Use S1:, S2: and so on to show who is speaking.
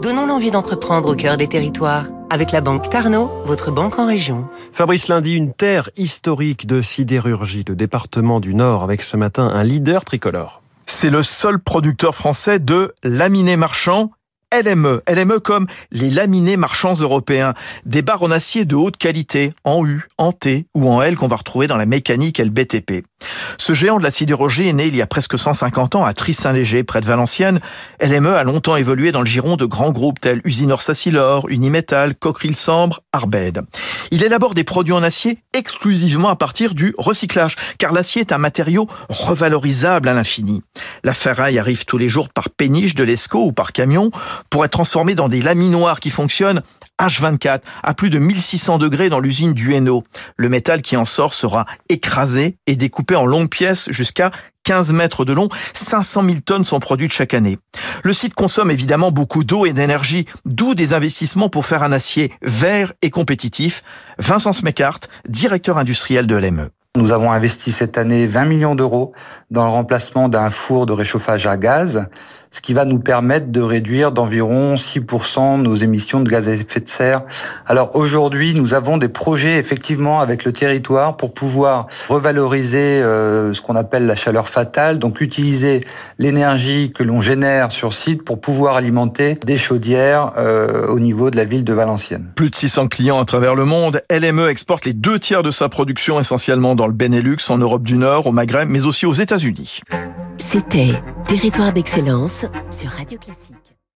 S1: Donnons l'envie d'entreprendre au cœur des territoires avec la banque Tarno, votre banque en région.
S2: Fabrice Lundi, une terre historique de sidérurgie, le département du Nord, avec ce matin un leader tricolore.
S3: C'est le seul producteur français de laminés marchands LME. LME comme les laminés marchands européens. Des barres en acier de haute qualité, en U, en T ou en L qu'on va retrouver dans la mécanique et le BTP. Ce géant de la sidérurgie est né il y a presque 150 ans à Tris-Saint-Léger, près de Valenciennes. LME a longtemps évolué dans le giron de grands groupes tels Usinor Sacilor, Unimetal, Cockerill Sambre, Arbed. Il élabore des produits en acier exclusivement à partir du recyclage, car l'acier est un matériau revalorisable à l'infini. La ferraille arrive tous les jours par péniche de l'ESCO ou par camion pour être transformé dans des laminoirs qui fonctionnent H24 à plus de 1600 degrés dans l'usine du Hainaut. Le métal qui en sort sera écrasé et découpé en longues pièces jusqu'à 15 mètres de long, 500 000 tonnes sont produites chaque année. Le site consomme évidemment beaucoup d'eau et d'énergie, d'où des investissements pour faire un acier vert et compétitif. Vincent Smecart, directeur industriel de l'ME.
S4: Nous avons investi cette année 20 millions d'euros dans le remplacement d'un four de réchauffage à gaz, ce qui va nous permettre de réduire d'environ 6% nos émissions de gaz à effet de serre. Alors aujourd'hui, nous avons des projets effectivement avec le territoire pour pouvoir revaloriser euh, ce qu'on appelle la chaleur fatale, donc utiliser l'énergie que l'on génère sur site pour pouvoir alimenter des chaudières euh, au niveau de la ville de Valenciennes.
S3: Plus de 600 clients à travers le monde, LME exporte les deux tiers de sa production essentiellement dans le Benelux, en Europe du Nord, au Maghreb, mais aussi aux États-Unis.
S1: C'était Territoire d'excellence sur Radio Classique.